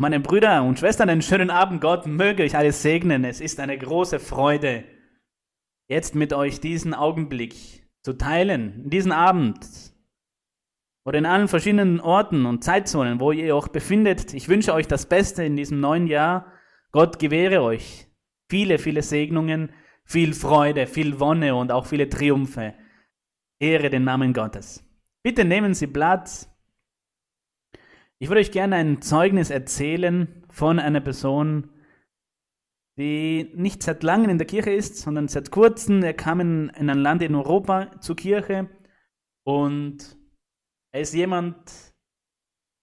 Meine Brüder und Schwestern, einen schönen Abend. Gott möge euch alles segnen. Es ist eine große Freude, jetzt mit euch diesen Augenblick zu teilen, diesen Abend oder in allen verschiedenen Orten und Zeitzonen, wo ihr euch befindet. Ich wünsche euch das Beste in diesem neuen Jahr. Gott gewähre euch viele, viele Segnungen, viel Freude, viel Wonne und auch viele Triumphe. Ehre den Namen Gottes. Bitte nehmen Sie Platz. Ich würde euch gerne ein Zeugnis erzählen von einer Person, die nicht seit langem in der Kirche ist, sondern seit kurzem. Er kam in, in ein Land in Europa zur Kirche und er ist jemand,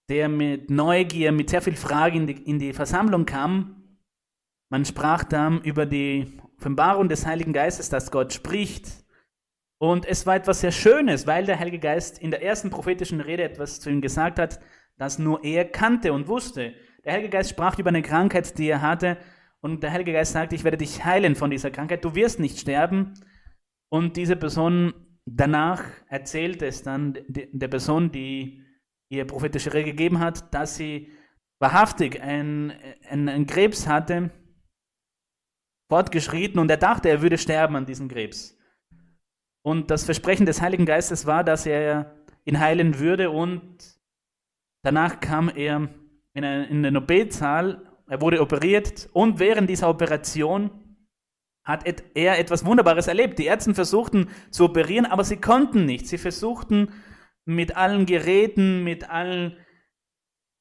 der mit Neugier, mit sehr viel Fragen in die, in die Versammlung kam. Man sprach dann über die Offenbarung des Heiligen Geistes, dass Gott spricht. Und es war etwas sehr Schönes, weil der Heilige Geist in der ersten prophetischen Rede etwas zu ihm gesagt hat, das nur er kannte und wusste. Der Heilige Geist sprach über eine Krankheit, die er hatte, und der Heilige Geist sagte, ich werde dich heilen von dieser Krankheit, du wirst nicht sterben. Und diese Person danach erzählt es dann der Person, die ihr prophetische Rede gegeben hat, dass sie wahrhaftig einen ein Krebs hatte, fortgeschritten und er dachte, er würde sterben an diesem Krebs. Und das Versprechen des Heiligen Geistes war, dass er ihn heilen würde und Danach kam er in, eine, in den OP-Saal, er wurde operiert und während dieser Operation hat er etwas Wunderbares erlebt. Die Ärzte versuchten zu operieren, aber sie konnten nicht. Sie versuchten mit allen Geräten, mit allen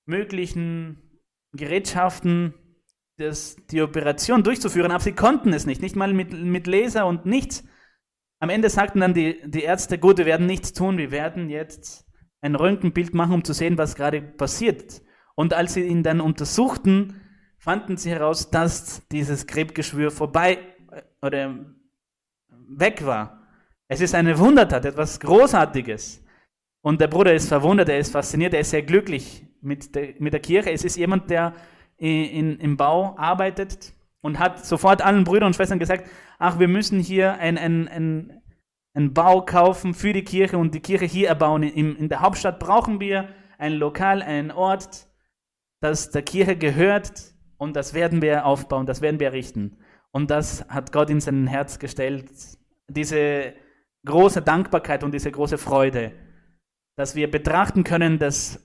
möglichen Gerätschaften das, die Operation durchzuführen, aber sie konnten es nicht, nicht mal mit, mit Laser und nichts. Am Ende sagten dann die, die Ärzte, gut, wir werden nichts tun, wir werden jetzt ein Röntgenbild machen, um zu sehen, was gerade passiert. Und als sie ihn dann untersuchten, fanden sie heraus, dass dieses Krebsgeschwür vorbei äh, oder weg war. Es ist eine Wundertat, etwas Großartiges. Und der Bruder ist verwundert, er ist fasziniert, er ist sehr glücklich mit der, mit der Kirche. Es ist jemand, der in, in, im Bau arbeitet und hat sofort allen Brüdern und Schwestern gesagt, ach, wir müssen hier ein, ein, ein, einen Bau kaufen für die Kirche und die Kirche hier erbauen. In, in der Hauptstadt brauchen wir ein Lokal, einen Ort, das der Kirche gehört und das werden wir aufbauen, das werden wir errichten. Und das hat Gott in sein Herz gestellt, diese große Dankbarkeit und diese große Freude, dass wir betrachten können, das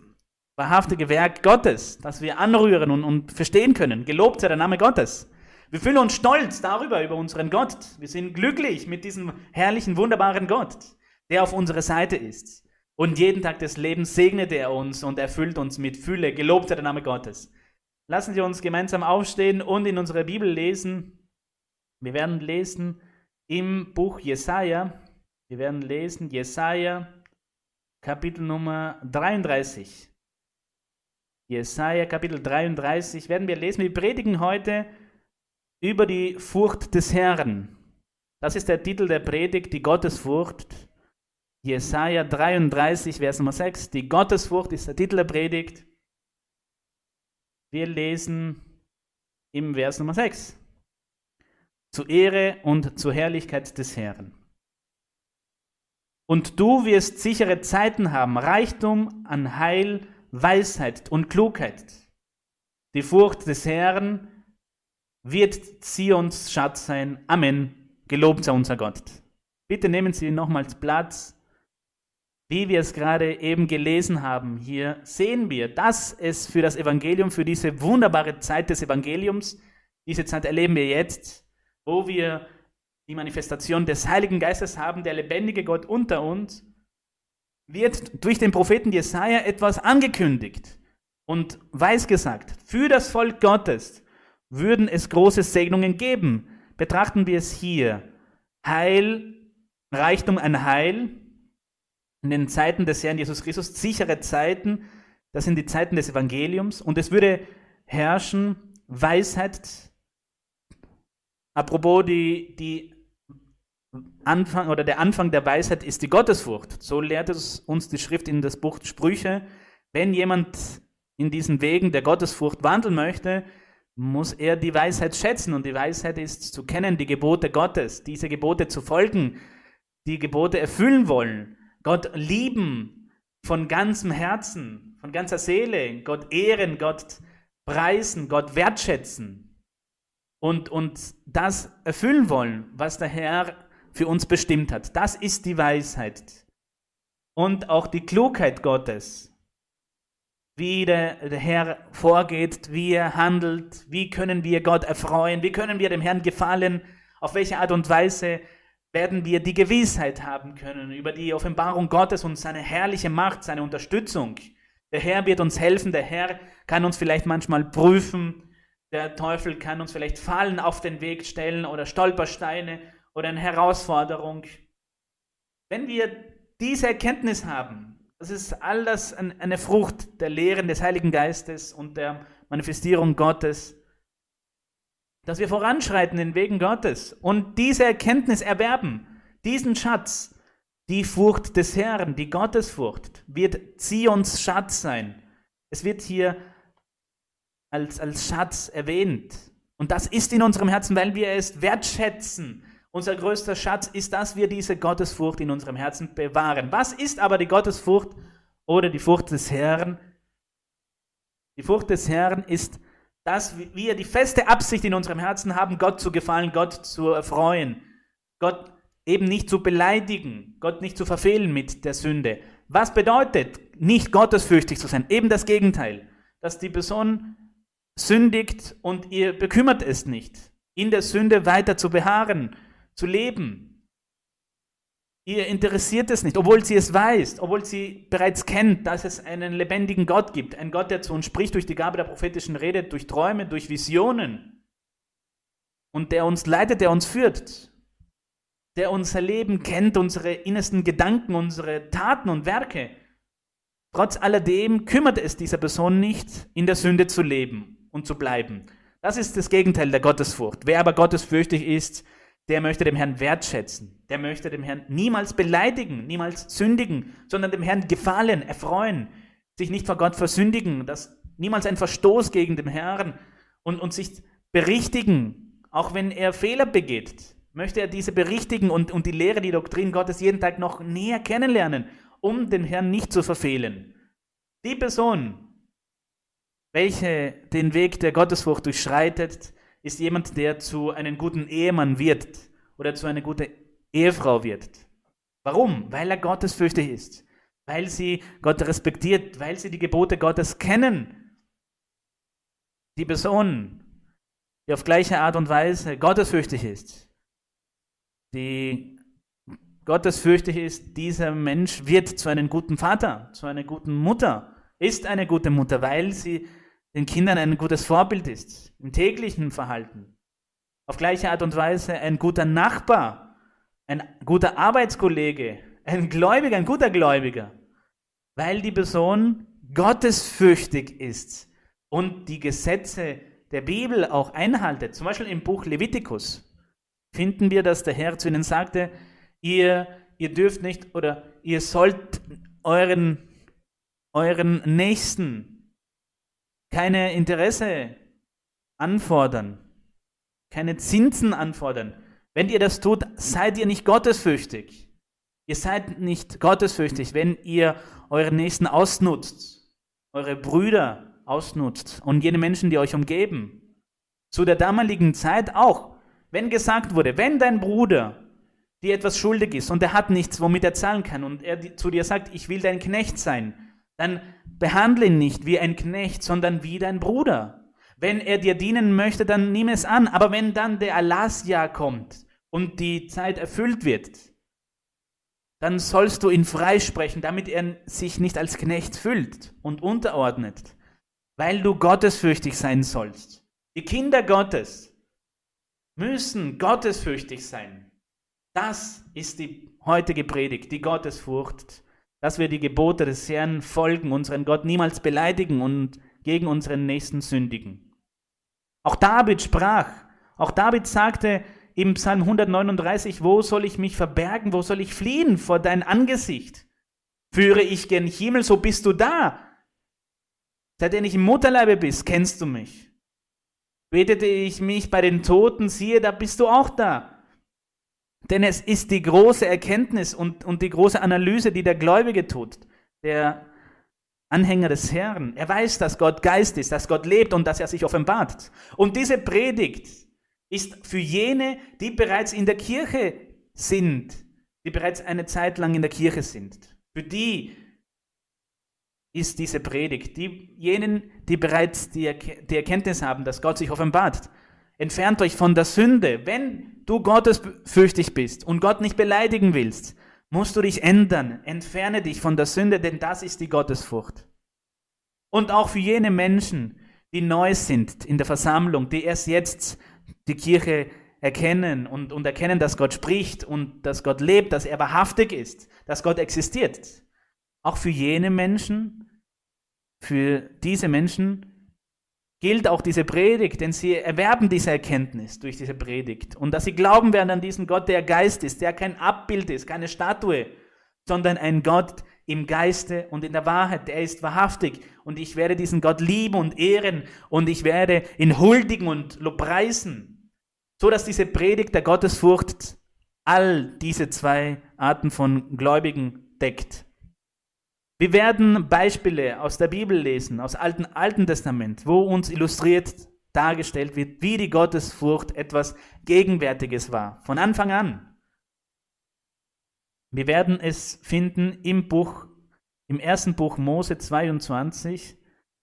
wahrhaftige Werk Gottes, das wir anrühren und, und verstehen können. Gelobt sei der Name Gottes. Wir fühlen uns stolz darüber, über unseren Gott. Wir sind glücklich mit diesem herrlichen, wunderbaren Gott, der auf unserer Seite ist. Und jeden Tag des Lebens segnet er uns und erfüllt uns mit Fülle. Gelobt sei der Name Gottes. Lassen Sie uns gemeinsam aufstehen und in unserer Bibel lesen. Wir werden lesen im Buch Jesaja. Wir werden lesen Jesaja, Kapitel Nummer 33. Jesaja, Kapitel 33 werden wir lesen. Wir predigen heute über die Furcht des Herrn. Das ist der Titel der Predigt, die Gottesfurcht. Jesaja 33, Vers Nummer 6. Die Gottesfurcht ist der Titel der Predigt. Wir lesen im Vers Nummer 6. Zu Ehre und zur Herrlichkeit des Herrn. Und du wirst sichere Zeiten haben, Reichtum an Heil, Weisheit und Klugheit. Die Furcht des Herrn wird Zions Schatz sein. Amen. Gelobt sei unser Gott. Bitte nehmen Sie nochmals Platz. Wie wir es gerade eben gelesen haben, hier sehen wir, dass es für das Evangelium, für diese wunderbare Zeit des Evangeliums, diese Zeit erleben wir jetzt, wo wir die Manifestation des Heiligen Geistes haben, der lebendige Gott unter uns, wird durch den Propheten Jesaja etwas angekündigt und weisgesagt für das Volk Gottes würden es große Segnungen geben. Betrachten wir es hier. Heil, Reichtum an Heil in den Zeiten des Herrn Jesus Christus, sichere Zeiten, das sind die Zeiten des Evangeliums und es würde herrschen Weisheit. Apropos, die, die Anfang oder der Anfang der Weisheit ist die Gottesfurcht. So lehrt es uns die Schrift in das Buch Sprüche. Wenn jemand in diesen Wegen der Gottesfurcht wandeln möchte, muss er die Weisheit schätzen. Und die Weisheit ist zu kennen, die Gebote Gottes, diese Gebote zu folgen, die Gebote erfüllen wollen, Gott lieben von ganzem Herzen, von ganzer Seele, Gott ehren, Gott preisen, Gott wertschätzen und, und das erfüllen wollen, was der Herr für uns bestimmt hat. Das ist die Weisheit und auch die Klugheit Gottes. Wie der, der Herr vorgeht, wie er handelt, wie können wir Gott erfreuen, wie können wir dem Herrn gefallen, auf welche Art und Weise werden wir die Gewissheit haben können über die Offenbarung Gottes und seine herrliche Macht, seine Unterstützung. Der Herr wird uns helfen, der Herr kann uns vielleicht manchmal prüfen, der Teufel kann uns vielleicht Fallen auf den Weg stellen oder Stolpersteine oder eine Herausforderung. Wenn wir diese Erkenntnis haben, das ist all das eine Frucht der Lehren des Heiligen Geistes und der Manifestierung Gottes, dass wir voranschreiten in Wegen Gottes und diese Erkenntnis erwerben, diesen Schatz, die Furcht des Herrn, die Gottesfurcht, wird Zions Schatz sein. Es wird hier als, als Schatz erwähnt. Und das ist in unserem Herzen, weil wir es wertschätzen. Unser größter Schatz ist, dass wir diese Gottesfurcht in unserem Herzen bewahren. Was ist aber die Gottesfurcht oder die Furcht des Herrn? Die Furcht des Herrn ist dass wir die feste Absicht in unserem Herzen haben, Gott zu gefallen, Gott zu erfreuen, Gott eben nicht zu beleidigen, Gott nicht zu verfehlen mit der Sünde. Was bedeutet, nicht gottesfürchtig zu sein? Eben das Gegenteil, dass die Person sündigt und ihr bekümmert es nicht, in der Sünde weiter zu beharren, zu leben, Ihr interessiert es nicht, obwohl sie es weiß, obwohl sie bereits kennt, dass es einen lebendigen Gott gibt. Ein Gott, der zu uns spricht durch die Gabe der prophetischen Rede, durch Träume, durch Visionen. Und der uns leitet, der uns führt. Der unser Leben kennt, unsere innersten Gedanken, unsere Taten und Werke. Trotz alledem kümmert es dieser Person nicht, in der Sünde zu leben und zu bleiben. Das ist das Gegenteil der Gottesfurcht. Wer aber gottesfürchtig ist, der möchte dem Herrn wertschätzen, der möchte dem Herrn niemals beleidigen, niemals sündigen, sondern dem Herrn gefallen, erfreuen, sich nicht vor Gott versündigen, dass niemals ein Verstoß gegen den Herrn und, und sich berichtigen, auch wenn er Fehler begeht, möchte er diese berichtigen und, und die Lehre, die Doktrin Gottes jeden Tag noch näher kennenlernen, um den Herrn nicht zu verfehlen. Die Person, welche den Weg der Gottesfurcht durchschreitet, ist jemand, der zu einem guten Ehemann wird oder zu einer guten Ehefrau wird. Warum? Weil er gottesfürchtig ist, weil sie Gott respektiert, weil sie die Gebote Gottes kennen. Die Person, die auf gleiche Art und Weise gottesfürchtig ist, die gottesfürchtig ist, dieser Mensch wird zu einem guten Vater, zu einer guten Mutter, ist eine gute Mutter, weil sie den Kindern ein gutes Vorbild ist, im täglichen Verhalten. Auf gleiche Art und Weise ein guter Nachbar, ein guter Arbeitskollege, ein Gläubiger, ein guter Gläubiger, weil die Person gottesfürchtig ist und die Gesetze der Bibel auch einhaltet. Zum Beispiel im Buch Levitikus finden wir, dass der Herr zu ihnen sagte, ihr, ihr dürft nicht oder ihr sollt euren, euren Nächsten keine Interesse anfordern, keine Zinsen anfordern. Wenn ihr das tut, seid ihr nicht gottesfürchtig. Ihr seid nicht gottesfürchtig, wenn ihr euren Nächsten ausnutzt, eure Brüder ausnutzt und jene Menschen, die euch umgeben. Zu der damaligen Zeit auch, wenn gesagt wurde, wenn dein Bruder dir etwas schuldig ist und er hat nichts, womit er zahlen kann und er zu dir sagt, ich will dein Knecht sein, dann behandle ihn nicht wie ein Knecht, sondern wie dein Bruder. Wenn er dir dienen möchte, dann nimm es an. Aber wenn dann der Erlassjahr kommt und die Zeit erfüllt wird, dann sollst du ihn freisprechen, damit er sich nicht als Knecht fühlt und unterordnet, weil du gottesfürchtig sein sollst. Die Kinder Gottes müssen gottesfürchtig sein. Das ist die heutige Predigt, die Gottesfurcht dass wir die Gebote des Herrn folgen, unseren Gott niemals beleidigen und gegen unseren Nächsten sündigen. Auch David sprach, auch David sagte im Psalm 139, wo soll ich mich verbergen, wo soll ich fliehen vor dein Angesicht? Führe ich gen Himmel, so bist du da. Seitdem ich im Mutterleibe bist, kennst du mich. Betete ich mich bei den Toten, siehe, da bist du auch da. Denn es ist die große Erkenntnis und, und die große Analyse, die der Gläubige tut, der Anhänger des Herrn. Er weiß, dass Gott Geist ist, dass Gott lebt und dass er sich offenbart. Und diese Predigt ist für jene, die bereits in der Kirche sind, die bereits eine Zeit lang in der Kirche sind. Für die ist diese Predigt. Diejenigen, die bereits die, die Erkenntnis haben, dass Gott sich offenbart. Entfernt euch von der Sünde. Wenn du gottesfürchtig bist und Gott nicht beleidigen willst, musst du dich ändern. Entferne dich von der Sünde, denn das ist die Gottesfurcht. Und auch für jene Menschen, die neu sind in der Versammlung, die erst jetzt die Kirche erkennen und, und erkennen, dass Gott spricht und dass Gott lebt, dass er wahrhaftig ist, dass Gott existiert. Auch für jene Menschen, für diese Menschen gilt auch diese Predigt, denn sie erwerben diese Erkenntnis durch diese Predigt. Und dass sie glauben werden an diesen Gott, der Geist ist, der kein Abbild ist, keine Statue, sondern ein Gott im Geiste und in der Wahrheit. Der ist wahrhaftig. Und ich werde diesen Gott lieben und ehren und ich werde ihn huldigen und lobpreisen. So dass diese Predigt der Gottesfurcht all diese zwei Arten von Gläubigen deckt. Wir werden Beispiele aus der Bibel lesen, aus Alten, Alten Testament, wo uns illustriert dargestellt wird, wie die Gottesfurcht etwas Gegenwärtiges war, von Anfang an. Wir werden es finden im Buch, im ersten Buch Mose 22,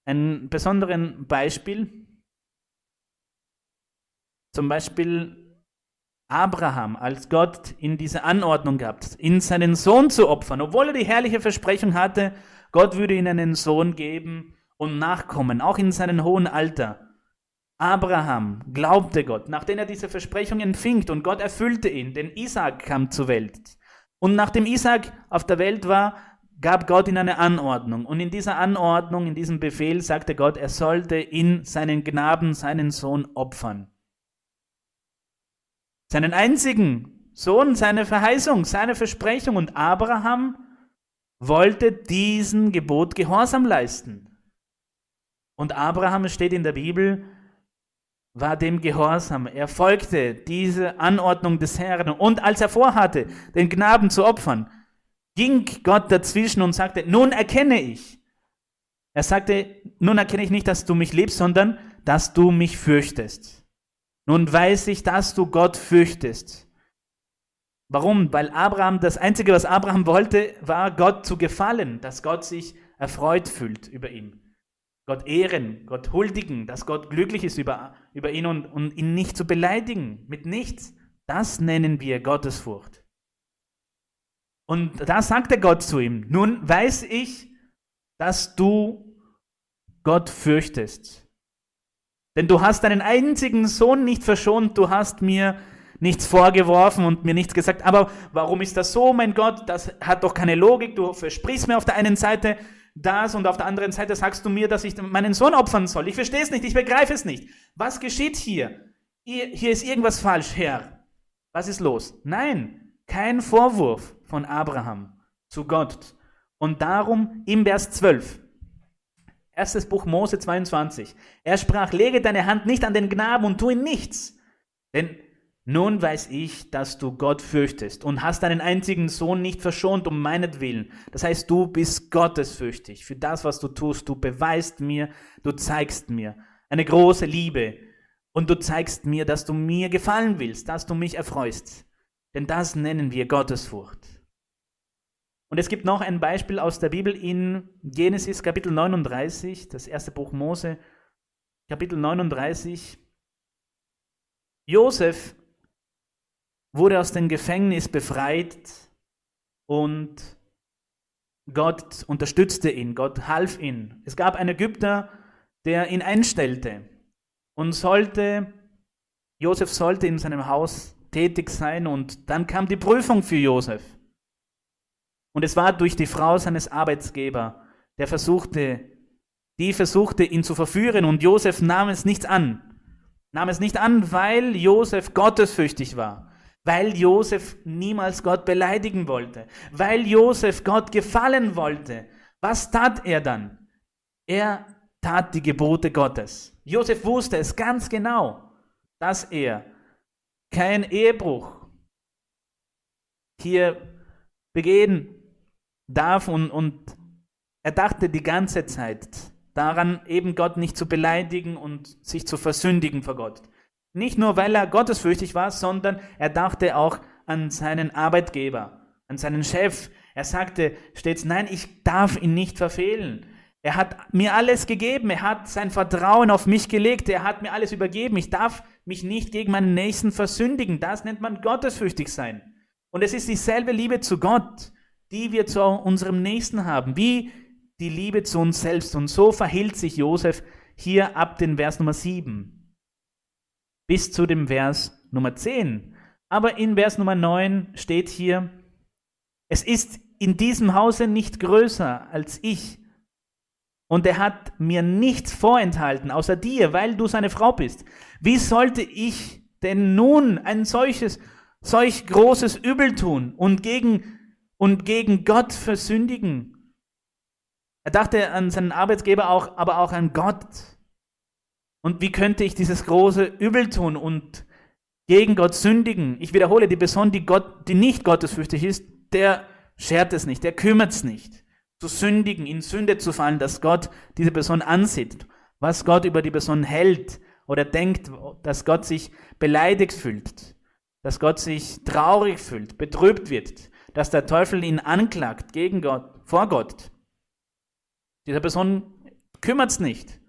ein besonderen Beispiel. Zum Beispiel Abraham, als Gott in diese Anordnung gab, in seinen Sohn zu opfern, obwohl er die herrliche Versprechung hatte, Gott würde ihm einen Sohn geben und Nachkommen, auch in seinem hohen Alter. Abraham glaubte Gott, nachdem er diese Versprechung empfing und Gott erfüllte ihn, denn Isaac kam zur Welt. Und nachdem Isaac auf der Welt war, gab Gott ihm eine Anordnung. Und in dieser Anordnung, in diesem Befehl sagte Gott, er sollte in seinen Gnaden seinen Sohn opfern seinen einzigen Sohn, seine Verheißung, seine Versprechung. Und Abraham wollte diesem Gebot Gehorsam leisten. Und Abraham, es steht in der Bibel, war dem Gehorsam. Er folgte diese Anordnung des Herrn. Und als er vorhatte, den Knaben zu opfern, ging Gott dazwischen und sagte, nun erkenne ich. Er sagte, nun erkenne ich nicht, dass du mich liebst, sondern dass du mich fürchtest. Nun weiß ich, dass du Gott fürchtest. Warum? Weil Abraham, das Einzige, was Abraham wollte, war Gott zu gefallen, dass Gott sich erfreut fühlt über ihn. Gott ehren, Gott huldigen, dass Gott glücklich ist über, über ihn und, und ihn nicht zu beleidigen, mit nichts. Das nennen wir Gottesfurcht. Und da sagte Gott zu ihm, nun weiß ich, dass du Gott fürchtest. Denn du hast deinen einzigen Sohn nicht verschont, du hast mir nichts vorgeworfen und mir nichts gesagt. Aber warum ist das so, mein Gott? Das hat doch keine Logik. Du versprichst mir auf der einen Seite das und auf der anderen Seite sagst du mir, dass ich meinen Sohn opfern soll. Ich verstehe es nicht, ich begreife es nicht. Was geschieht hier? Hier ist irgendwas falsch, Herr. Was ist los? Nein, kein Vorwurf von Abraham zu Gott. Und darum im Vers 12 Erstes Buch Mose 22. Er sprach, lege deine Hand nicht an den Knaben und tu ihm nichts. Denn nun weiß ich, dass du Gott fürchtest und hast deinen einzigen Sohn nicht verschont um meinetwillen. Das heißt, du bist gottesfürchtig. Für das, was du tust, du beweist mir, du zeigst mir eine große Liebe. Und du zeigst mir, dass du mir gefallen willst, dass du mich erfreust. Denn das nennen wir Gottesfurcht. Und es gibt noch ein Beispiel aus der Bibel in Genesis Kapitel 39, das erste Buch Mose, Kapitel 39. Josef wurde aus dem Gefängnis befreit und Gott unterstützte ihn, Gott half ihm. Es gab einen Ägypter, der ihn einstellte und sollte, Josef sollte in seinem Haus tätig sein und dann kam die Prüfung für Josef. Und es war durch die Frau seines Arbeitsgebers, der versuchte, die versuchte, ihn zu verführen und Josef nahm es nicht an. Nahm es nicht an, weil Josef gottesfürchtig war. Weil Josef niemals Gott beleidigen wollte. Weil Josef Gott gefallen wollte. Was tat er dann? Er tat die Gebote Gottes. Josef wusste es ganz genau, dass er kein Ehebruch hier begehen darf und, und Er dachte die ganze Zeit daran, eben Gott nicht zu beleidigen und sich zu versündigen vor Gott. Nicht nur, weil er gottesfürchtig war, sondern er dachte auch an seinen Arbeitgeber, an seinen Chef. Er sagte stets, nein, ich darf ihn nicht verfehlen. Er hat mir alles gegeben, er hat sein Vertrauen auf mich gelegt, er hat mir alles übergeben. Ich darf mich nicht gegen meinen Nächsten versündigen. Das nennt man gottesfürchtig sein. Und es ist dieselbe Liebe zu Gott, die wir zu unserem Nächsten haben, wie die Liebe zu uns selbst. Und so verhielt sich Josef hier ab den Vers Nummer 7 bis zu dem Vers Nummer 10. Aber in Vers Nummer 9 steht hier, es ist in diesem Hause nicht größer als ich. Und er hat mir nichts vorenthalten, außer dir, weil du seine Frau bist. Wie sollte ich denn nun ein solches, solch großes Übel tun und gegen, und gegen Gott versündigen? Er dachte an seinen Arbeitsgeber auch, aber auch an Gott. Und wie könnte ich dieses große Übel tun und gegen Gott sündigen? Ich wiederhole, die Person, die, Gott, die nicht gottesfürchtig ist, der schert es nicht, der kümmert es nicht. Zu sündigen, in Sünde zu fallen, dass Gott diese Person ansieht, was Gott über die Person hält oder denkt, dass Gott sich beleidigt fühlt, dass Gott sich traurig fühlt, betrübt wird, dass der Teufel ihn anklagt gegen Gott, vor Gott. Dieser Person kümmert es nicht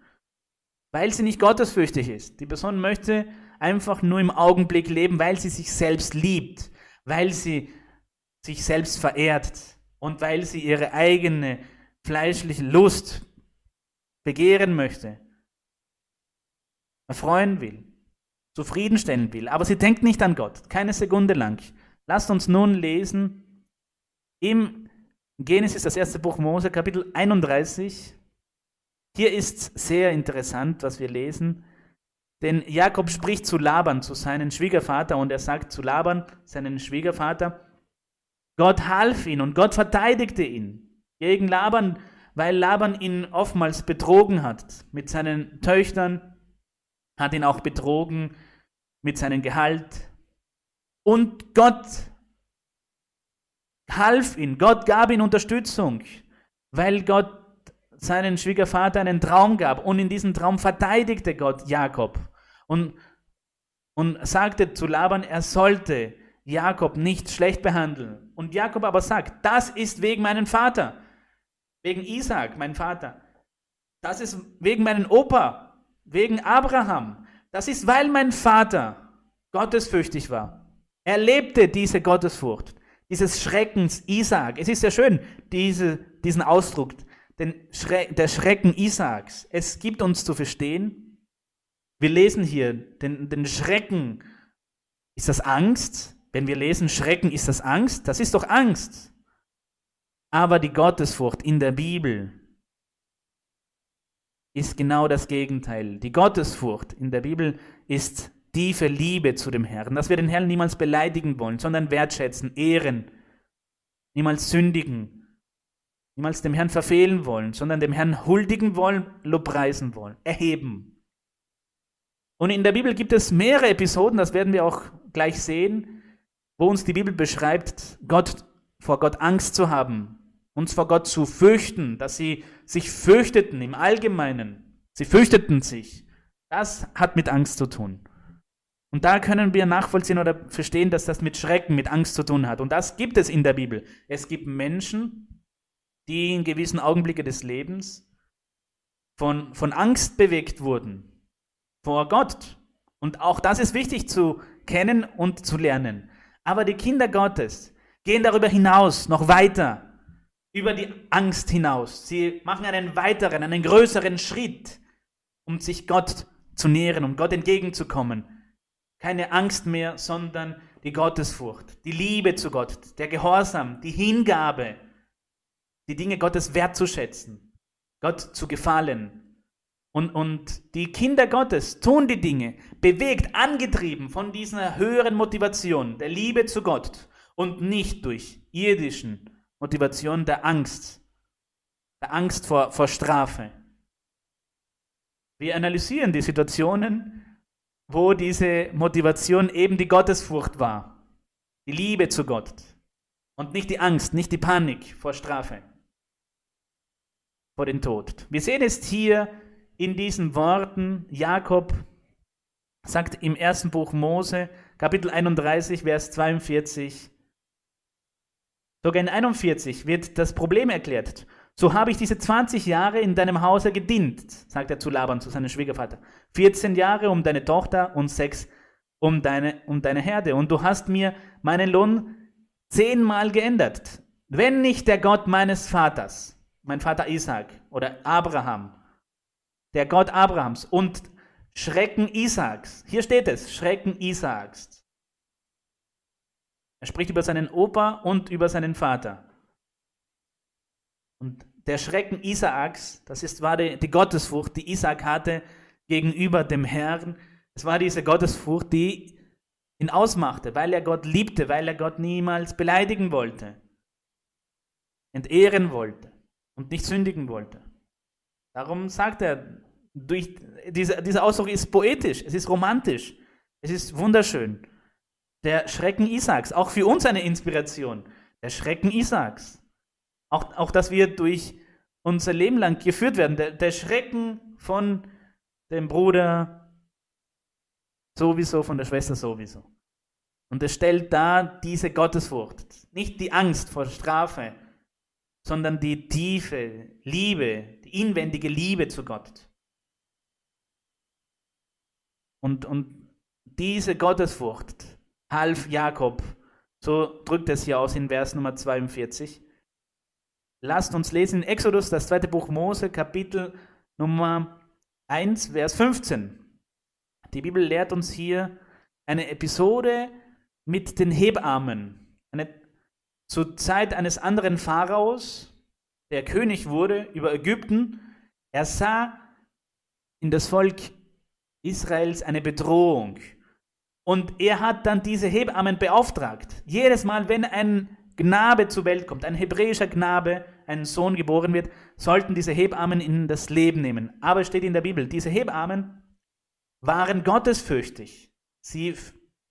weil sie nicht gottesfürchtig ist. Die Person möchte einfach nur im Augenblick leben, weil sie sich selbst liebt, weil sie sich selbst verehrt und weil sie ihre eigene fleischliche Lust begehren möchte, erfreuen will, zufriedenstellen will. Aber sie denkt nicht an Gott, keine Sekunde lang. Lasst uns nun lesen im Genesis, das erste Buch Mose, Kapitel 31, hier ist sehr interessant, was wir lesen, denn Jakob spricht zu Laban, zu seinem Schwiegervater, und er sagt zu Laban, seinen Schwiegervater, Gott half ihn und Gott verteidigte ihn gegen Laban, weil Laban ihn oftmals betrogen hat mit seinen Töchtern, hat ihn auch betrogen mit seinem Gehalt. Und Gott half ihn, Gott gab ihm Unterstützung, weil Gott seinen Schwiegervater einen Traum gab und in diesem Traum verteidigte Gott Jakob und, und sagte zu Laban, er sollte Jakob nicht schlecht behandeln. Und Jakob aber sagt, das ist wegen meinem Vater, wegen Isaac, mein Vater. Das ist wegen meinem Opa, wegen Abraham. Das ist, weil mein Vater gottesfürchtig war. Er lebte diese Gottesfurcht, dieses Schreckens Isaac. Es ist ja schön, diese, diesen Ausdruck den Schre der Schrecken Isaaks. Es gibt uns zu verstehen, wir lesen hier den, den Schrecken. Ist das Angst? Wenn wir lesen Schrecken, ist das Angst? Das ist doch Angst. Aber die Gottesfurcht in der Bibel ist genau das Gegenteil. Die Gottesfurcht in der Bibel ist tiefe Liebe zu dem Herrn, dass wir den Herrn niemals beleidigen wollen, sondern wertschätzen, ehren, niemals sündigen, niemals dem Herrn verfehlen wollen, sondern dem Herrn huldigen wollen, lobpreisen wollen, erheben. Und in der Bibel gibt es mehrere Episoden, das werden wir auch gleich sehen, wo uns die Bibel beschreibt, Gott vor Gott Angst zu haben, uns vor Gott zu fürchten, dass sie sich fürchteten im Allgemeinen. Sie fürchteten sich. Das hat mit Angst zu tun. Und da können wir nachvollziehen oder verstehen, dass das mit Schrecken, mit Angst zu tun hat. Und das gibt es in der Bibel. Es gibt Menschen, die in gewissen Augenblicken des Lebens von, von Angst bewegt wurden vor Gott. Und auch das ist wichtig zu kennen und zu lernen. Aber die Kinder Gottes gehen darüber hinaus, noch weiter, über die Angst hinaus. Sie machen einen weiteren, einen größeren Schritt, um sich Gott zu nähren, um Gott entgegenzukommen. Keine Angst mehr, sondern die Gottesfurcht, die Liebe zu Gott, der Gehorsam, die Hingabe die Dinge Gottes wertzuschätzen, Gott zu gefallen. Und, und die Kinder Gottes tun die Dinge, bewegt, angetrieben von dieser höheren Motivation, der Liebe zu Gott und nicht durch irdischen Motivation der Angst, der Angst vor, vor Strafe. Wir analysieren die Situationen, wo diese Motivation eben die Gottesfurcht war, die Liebe zu Gott und nicht die Angst, nicht die Panik vor Strafe. vor den Tod. Wir sehen es hier in diesen Worten. Jakob sagt im ersten Buch Mose, Kapitel 31, Vers 42, sogar in 41 wird das Problem erklärt. So habe ich diese 20 Jahre in deinem Hause gedient, sagt er zu Laban, zu seinem Schwiegervater. 14 Jahre um deine Tochter und 6 um deine, um deine Herde. Und du hast mir meinen Lohn zehnmal geändert. Wenn nicht der Gott meines Vaters, mein Vater Isaac oder Abraham, der Gott Abrahams und Schrecken Isaaks, hier steht es, Schrecken Isaaks. Er spricht über seinen Opa und über seinen Vater. Und der Schrecken Isaaks, das ist, war die, die Gottesfurcht, die Isaak hatte gegenüber dem Herrn. Es war diese Gottesfurcht, die ihn ausmachte, weil er Gott liebte, weil er Gott niemals beleidigen wollte, entehren wollte und nicht sündigen wollte. Darum sagt er, durch, dieser, dieser Ausdruck ist poetisch, es ist romantisch, es ist wunderschön. Der Schrecken Isaaks, auch für uns eine Inspiration. Der Schrecken Isaaks. Auch, auch dass wir durch unser Leben lang geführt werden. Der, der Schrecken von dem Bruder sowieso, von der Schwester sowieso. Und es stellt da diese Gottesfurcht. Nicht die Angst vor Strafe, sondern die tiefe Liebe, die inwendige Liebe zu Gott. Und, und diese Gottesfurcht half Jakob, so drückt es hier aus in Vers Nummer 42, Lasst uns lesen in Exodus, das zweite Buch Mose, Kapitel Nummer 1, Vers 15. Die Bibel lehrt uns hier eine Episode mit den Hebammen. Eine, zur Zeit eines anderen Pharaos, der König wurde über Ägypten. Er sah in das Volk Israels eine Bedrohung. Und er hat dann diese Hebammen beauftragt. Jedes Mal, wenn ein Knabe zur Welt kommt, ein hebräischer Knabe, ein Sohn geboren wird, sollten diese Hebammen in das Leben nehmen. Aber es steht in der Bibel, diese Hebammen waren gottesfürchtig. Sie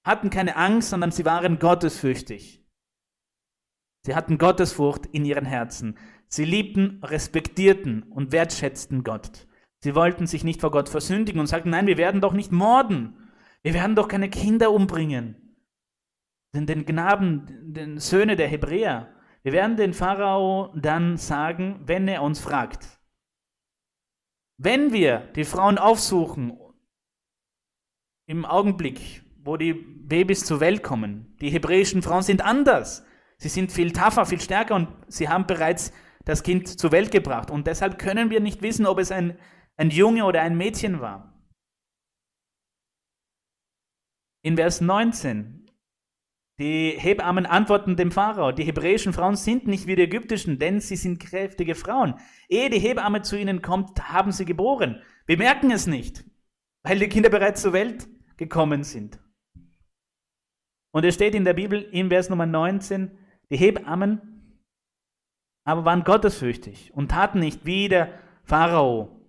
hatten keine Angst, sondern sie waren gottesfürchtig. Sie hatten Gottesfurcht in ihren Herzen. Sie liebten, respektierten und wertschätzten Gott. Sie wollten sich nicht vor Gott versündigen und sagten, nein, wir werden doch nicht morden. Wir werden doch keine Kinder umbringen den, den Knaben, den Söhne der Hebräer. Wir werden den Pharao dann sagen, wenn er uns fragt. Wenn wir die Frauen aufsuchen, im Augenblick, wo die Babys zur Welt kommen, die hebräischen Frauen sind anders. Sie sind viel tougher, viel stärker und sie haben bereits das Kind zur Welt gebracht. Und deshalb können wir nicht wissen, ob es ein, ein Junge oder ein Mädchen war. In Vers 19 die Hebammen antworten dem Pharao, die hebräischen Frauen sind nicht wie die ägyptischen, denn sie sind kräftige Frauen. Ehe die Hebamme zu ihnen kommt, haben sie geboren. Wir merken es nicht, weil die Kinder bereits zur Welt gekommen sind. Und es steht in der Bibel im Vers Nummer 19, die Hebammen aber waren gottesfürchtig und taten nicht, wie der Pharao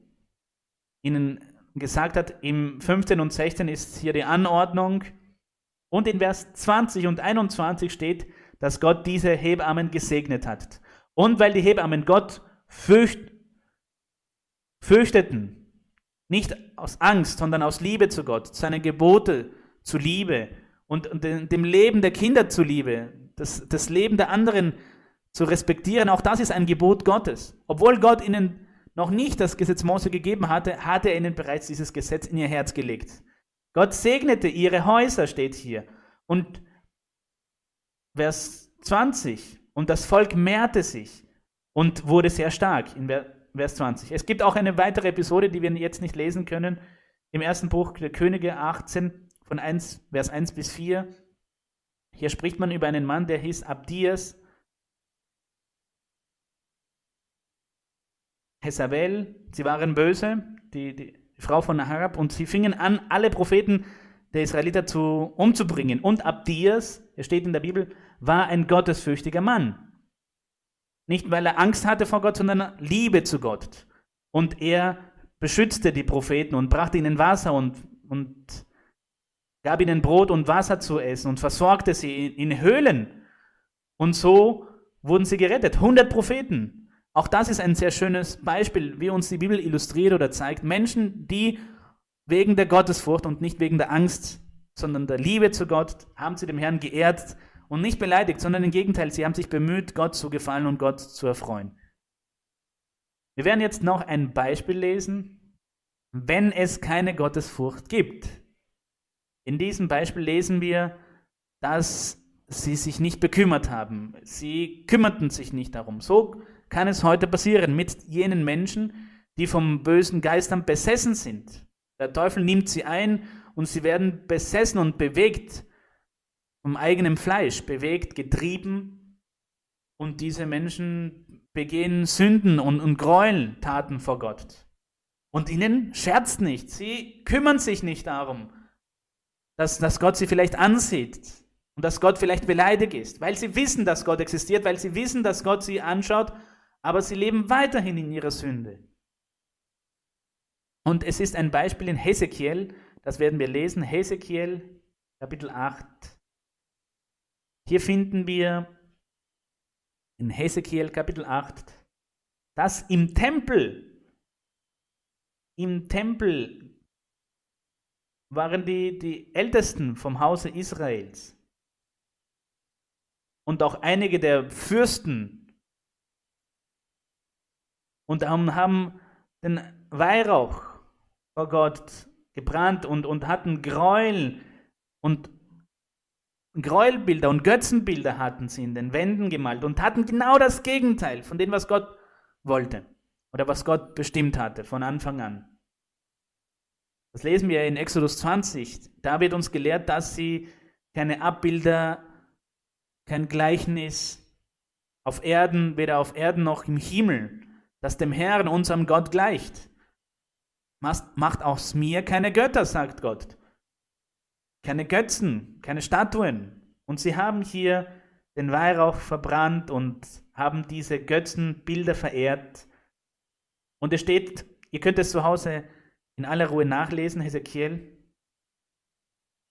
ihnen gesagt hat. Im 15 und 16 ist hier die Anordnung, und in Vers 20 und 21 steht, dass Gott diese Hebammen gesegnet hat. Und weil die Hebammen Gott fürcht, fürchteten, nicht aus Angst, sondern aus Liebe zu Gott, seine Gebote zu Liebe und, und dem Leben der Kinder zu Liebe, das, das Leben der anderen zu respektieren, auch das ist ein Gebot Gottes. Obwohl Gott ihnen noch nicht das Gesetz Mose gegeben hatte, hatte er ihnen bereits dieses Gesetz in ihr Herz gelegt. Gott segnete ihre Häuser, steht hier. Und Vers 20. Und das Volk mehrte sich und wurde sehr stark, in Vers 20. Es gibt auch eine weitere Episode, die wir jetzt nicht lesen können, im ersten Buch der Könige 18, von 1, Vers 1 bis 4. Hier spricht man über einen Mann, der hieß Abdias Hezabel. Sie waren böse, die, die Frau von Naharab, und sie fingen an, alle Propheten der Israeliter zu, umzubringen. Und Abdias, er steht in der Bibel, war ein gottesfürchtiger Mann. Nicht, weil er Angst hatte vor Gott, sondern Liebe zu Gott. Und er beschützte die Propheten und brachte ihnen Wasser und, und gab ihnen Brot und Wasser zu essen und versorgte sie in, in Höhlen. Und so wurden sie gerettet. 100 Propheten Auch das ist ein sehr schönes Beispiel, wie uns die Bibel illustriert oder zeigt. Menschen, die wegen der Gottesfurcht und nicht wegen der Angst, sondern der Liebe zu Gott, haben sie dem Herrn geehrt und nicht beleidigt, sondern im Gegenteil, sie haben sich bemüht, Gott zu gefallen und Gott zu erfreuen. Wir werden jetzt noch ein Beispiel lesen, wenn es keine Gottesfurcht gibt. In diesem Beispiel lesen wir, dass sie sich nicht bekümmert haben. Sie kümmerten sich nicht darum. So kann es heute passieren mit jenen Menschen, die vom bösen Geistern besessen sind. Der Teufel nimmt sie ein und sie werden besessen und bewegt vom eigenen Fleisch, bewegt, getrieben. Und diese Menschen begehen Sünden und, und Gräueltaten vor Gott. Und ihnen scherzt nicht. Sie kümmern sich nicht darum, dass, dass Gott sie vielleicht ansieht und dass Gott vielleicht beleidigt ist, weil sie wissen, dass Gott existiert, weil sie wissen, dass Gott sie anschaut, aber sie leben weiterhin in ihrer Sünde. Und es ist ein Beispiel in Hesekiel, das werden wir lesen, Hesekiel Kapitel 8. Hier finden wir in Hesekiel Kapitel 8, dass im Tempel, im Tempel waren die, die Ältesten vom Hause Israels und auch einige der Fürsten und haben den Weihrauch vor Gott gebrannt und, und hatten Gräuel und Gräuelbilder und Götzenbilder hatten sie in den Wänden gemalt und hatten genau das Gegenteil von dem, was Gott wollte oder was Gott bestimmt hatte von Anfang an. Das lesen wir in Exodus 20. Da wird uns gelehrt, dass sie keine Abbilder, kein Gleichnis auf Erden, weder auf Erden noch im Himmel, das dem Herrn, unserem Gott gleicht. Macht aus mir keine Götter, sagt Gott. Keine Götzen, keine Statuen. Und sie haben hier den Weihrauch verbrannt und haben diese Götzenbilder verehrt. Und es steht, ihr könnt es zu Hause in aller Ruhe nachlesen, Hesekiel.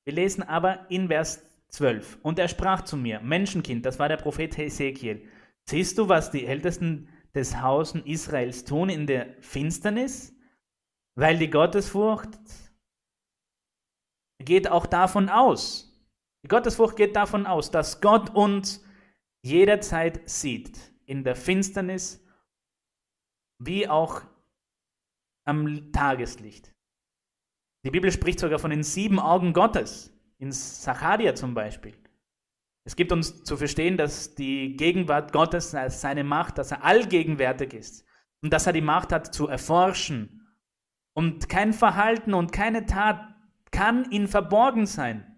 Wir lesen aber in Vers 12. Und er sprach zu mir, Menschenkind, das war der Prophet Hesekiel, siehst du, was die Ältesten des Hausen Israels tun in der Finsternis? Weil die Gottesfurcht geht auch davon aus, die Gottesfurcht geht davon aus, dass Gott uns jederzeit sieht, in der Finsternis wie auch am Tageslicht. Die Bibel spricht sogar von den sieben Augen Gottes, in Sacharia zum Beispiel. Es gibt uns zu verstehen, dass die Gegenwart Gottes, seine Macht, dass er allgegenwärtig ist und dass er die Macht hat zu erforschen und kein Verhalten und keine Tat kann ihn verborgen sein.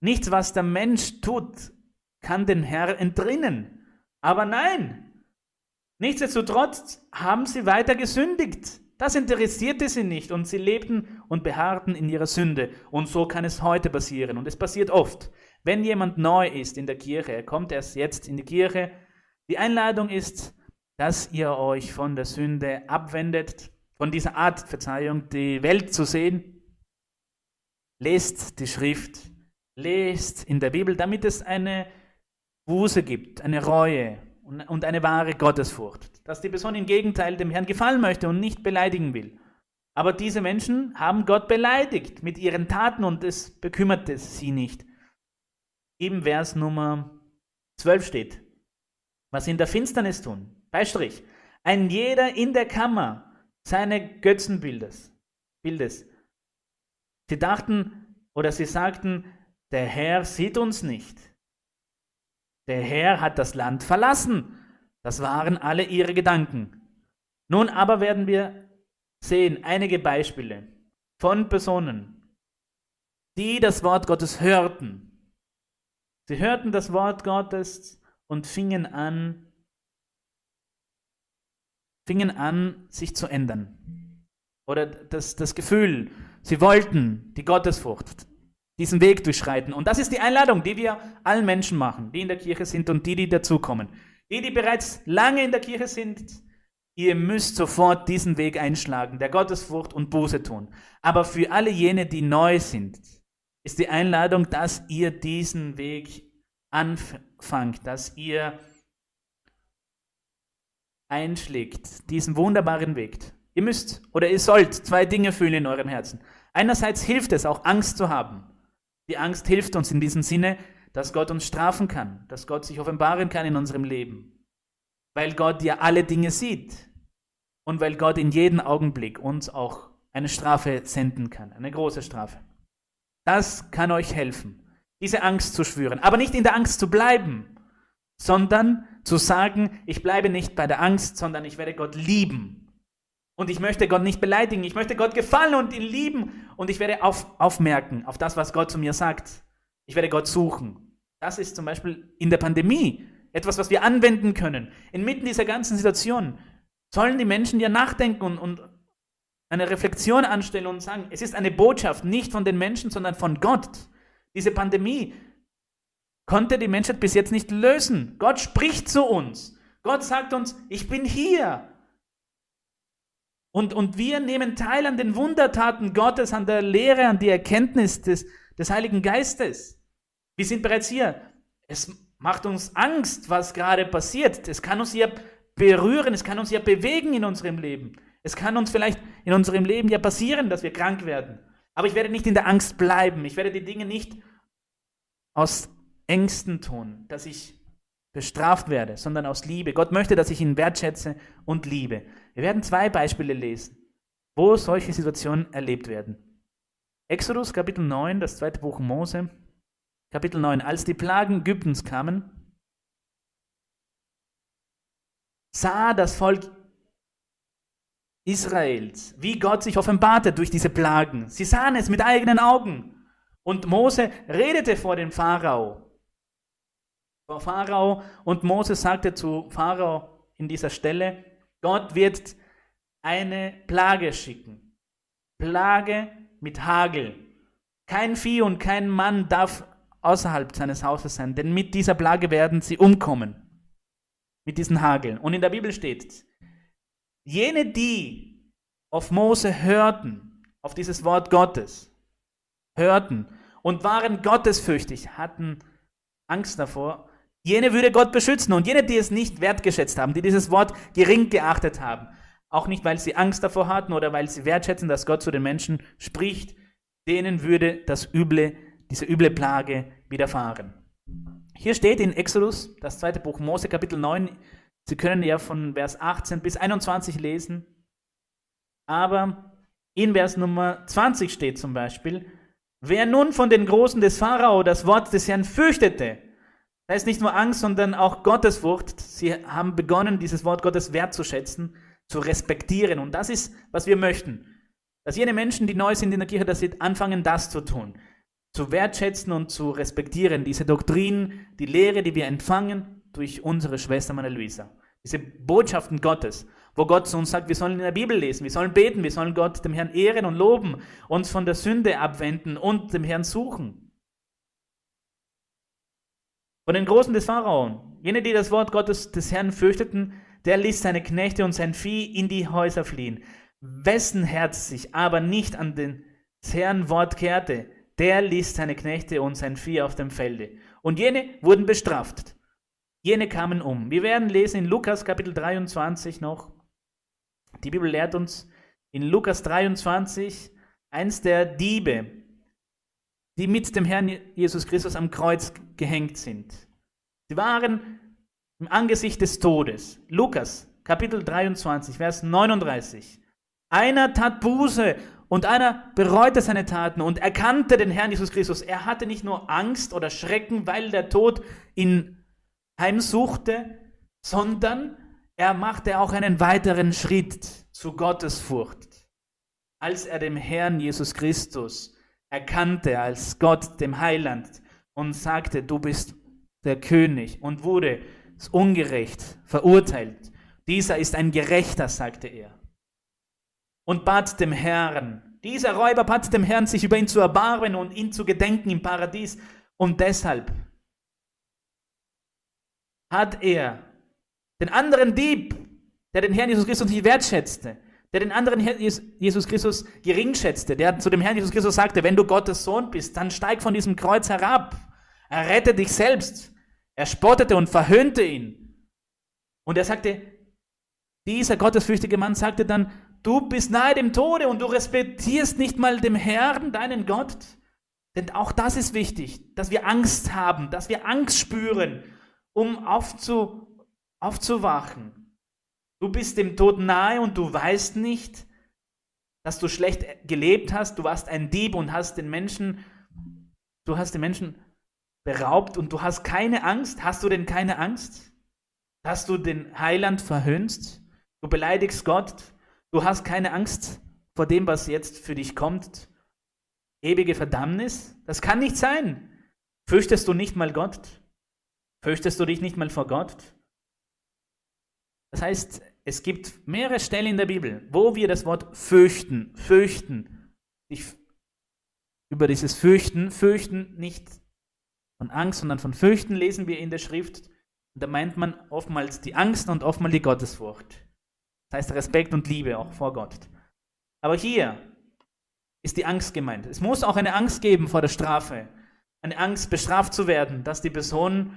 Nichts, was der Mensch tut, kann den Herr entrinnen. Aber nein, nichtsdestotrotz haben sie weiter gesündigt. Das interessierte sie nicht und sie lebten und beharrten in ihrer Sünde. Und so kann es heute passieren. Und es passiert oft. Wenn jemand neu ist in der Kirche, er kommt erst jetzt in die Kirche, die Einladung ist, dass ihr euch von der Sünde abwendet, von dieser Art, Verzeihung, die Welt zu sehen. Lest die Schrift, lest in der Bibel, damit es eine Buße gibt, eine Reue und eine wahre Gottesfurcht. Dass die Person im Gegenteil dem Herrn gefallen möchte und nicht beleidigen will. Aber diese Menschen haben Gott beleidigt mit ihren Taten und es bekümmerte sie nicht. Im Vers Nummer 12 steht, was in der Finsternis tun. Beistrich. Ein jeder in der Kammer seine Götzenbildes. Bildes. Sie dachten oder sie sagten, der Herr sieht uns nicht. Der Herr hat das Land verlassen. Das waren alle ihre Gedanken. Nun aber werden wir sehen einige Beispiele von Personen, die das Wort Gottes hörten. Sie hörten das Wort Gottes und fingen an, fingen an, sich zu ändern. Oder das, das Gefühl, sie wollten die Gottesfurcht, diesen Weg durchschreiten. Und das ist die Einladung, die wir allen Menschen machen, die in der Kirche sind und die, die dazukommen. Die, die bereits lange in der Kirche sind, ihr müsst sofort diesen Weg einschlagen, der Gottesfurcht und Buße tun. Aber für alle jene, die neu sind, ist die Einladung, dass ihr diesen Weg anfangt, dass ihr einschlägt, diesen wunderbaren Weg. Ihr müsst oder ihr sollt zwei Dinge fühlen in eurem Herzen. Einerseits hilft es auch Angst zu haben. Die Angst hilft uns in diesem Sinne, dass Gott uns strafen kann, dass Gott sich offenbaren kann in unserem Leben, weil Gott ja alle Dinge sieht und weil Gott in jedem Augenblick uns auch eine Strafe senden kann, eine große Strafe. Das kann euch helfen, diese Angst zu schwören, aber nicht in der Angst zu bleiben, sondern zu sagen, ich bleibe nicht bei der Angst, sondern ich werde Gott lieben. Und ich möchte Gott nicht beleidigen, ich möchte Gott gefallen und ihn lieben und ich werde auf, aufmerken auf das, was Gott zu mir sagt. Ich werde Gott suchen. Das ist zum Beispiel in der Pandemie etwas, was wir anwenden können. Inmitten dieser ganzen Situation sollen die Menschen ja nachdenken und, und eine Reflexion anstellen und sagen, es ist eine Botschaft nicht von den Menschen, sondern von Gott. Diese Pandemie konnte die Menschheit bis jetzt nicht lösen. Gott spricht zu uns. Gott sagt uns, ich bin hier. Und, und wir nehmen teil an den Wundertaten Gottes, an der Lehre, an der Erkenntnis des, des Heiligen Geistes. Wir sind bereits hier. Es macht uns Angst, was gerade passiert. Es kann uns ja berühren, es kann uns ja bewegen in unserem Leben. Es kann uns vielleicht in unserem Leben ja passieren, dass wir krank werden. Aber ich werde nicht in der Angst bleiben. Ich werde die Dinge nicht aus Ängsten tun, dass ich bestraft werde, sondern aus Liebe. Gott möchte, dass ich ihn wertschätze und liebe. Wir werden zwei Beispiele lesen, wo solche Situationen erlebt werden. Exodus Kapitel 9, das zweite Buch Mose, Kapitel 9. Als die Plagen Ägyptens kamen, sah das Volk Israels, wie Gott sich offenbarte durch diese Plagen. Sie sahen es mit eigenen Augen. Und Mose redete vor dem Pharao. Vor Pharao und Mose sagte zu Pharao in dieser Stelle, Gott wird eine Plage schicken. Plage mit Hagel. Kein Vieh und kein Mann darf außerhalb seines Hauses sein, denn mit dieser Plage werden sie umkommen. Mit diesen Hageln. Und in der Bibel steht, Jene, die auf Mose hörten, auf dieses Wort Gottes, hörten und waren gottesfürchtig, hatten Angst davor, jene würde Gott beschützen und jene, die es nicht wertgeschätzt haben, die dieses Wort gering geachtet haben, auch nicht, weil sie Angst davor hatten oder weil sie wertschätzen, dass Gott zu den Menschen spricht, denen würde das üble, diese üble Plage widerfahren. Hier steht in Exodus, das zweite Buch Mose, Kapitel 9, Sie können ja von Vers 18 bis 21 lesen. Aber in Vers Nummer 20 steht zum Beispiel, wer nun von den Großen des Pharao das Wort des Herrn fürchtete, da ist nicht nur Angst, sondern auch Gottesfurcht. Sie haben begonnen, dieses Wort Gottes wertzuschätzen, zu respektieren. Und das ist, was wir möchten. Dass jene Menschen, die neu sind in der Kirche, dass sie anfangen, das zu tun. Zu wertschätzen und zu respektieren. Diese Doktrin, die Lehre, die wir empfangen durch unsere Schwester Maria Luisa. Diese Botschaften Gottes, wo Gott zu uns sagt, wir sollen in der Bibel lesen, wir sollen beten, wir sollen Gott, dem Herrn ehren und loben, uns von der Sünde abwenden und dem Herrn suchen. Von den Großen des Pharao, jene, die das Wort Gottes des Herrn fürchteten, der ließ seine Knechte und sein Vieh in die Häuser fliehen. Wessen Herz sich aber nicht an den Herrn Wort kehrte, der ließ seine Knechte und sein Vieh auf dem Felde. Und jene wurden bestraft. Jene kamen um. Wir werden lesen in Lukas Kapitel 23 noch. Die Bibel lehrt uns in Lukas 23 eins der Diebe, die mit dem Herrn Jesus Christus am Kreuz gehängt sind. Sie waren im Angesicht des Todes. Lukas Kapitel 23, Vers 39. Einer tat Buße und einer bereute seine Taten und erkannte den Herrn Jesus Christus. Er hatte nicht nur Angst oder Schrecken, weil der Tod ihn heimsuchte, sondern er machte auch einen weiteren Schritt zu Gottesfurcht, als er dem Herrn Jesus Christus erkannte als Gott, dem Heiland, und sagte, du bist der König und wurde ungerecht verurteilt. Dieser ist ein Gerechter, sagte er. Und bat dem Herrn, dieser Räuber bat dem Herrn, sich über ihn zu erbarmen und ihn zu gedenken im Paradies. Und deshalb hat er den anderen Dieb, der den Herrn Jesus Christus nicht wertschätzte, der den anderen Herrn Jesus Christus gering schätzte, der zu dem Herrn Jesus Christus sagte, wenn du Gottes Sohn bist, dann steig von diesem Kreuz herab, errette dich selbst. Er spottete und verhöhnte ihn. Und er sagte, Dieser gottesfürchtige Mann sagte dann, du bist nahe dem Tode und du respektierst nicht mal dem Herrn, deinen Gott. Denn auch das ist wichtig, dass wir Angst haben, dass wir Angst spüren, um aufzu, aufzuwachen. Du bist dem Tod nahe und du weißt nicht, dass du schlecht gelebt hast, du warst ein Dieb und hast den Menschen, du hast den Menschen beraubt und du hast keine Angst. Hast du denn keine Angst? Hast du den Heiland verhöhnst? Du beleidigst Gott. Du hast keine Angst vor dem, was jetzt für dich kommt. Ewige Verdammnis? Das kann nicht sein. Fürchtest du nicht mal Gott? Fürchtest du dich nicht mal vor Gott? Das heißt, es gibt mehrere Stellen in der Bibel, wo wir das Wort fürchten, fürchten, ich, über dieses Fürchten, fürchten nicht von Angst, sondern von Fürchten lesen wir in der Schrift. Und da meint man oftmals die Angst und oftmals die Gottesfurcht. Das heißt Respekt und Liebe auch vor Gott. Aber hier ist die Angst gemeint. Es muss auch eine Angst geben vor der Strafe. Eine Angst, bestraft zu werden, dass die Person,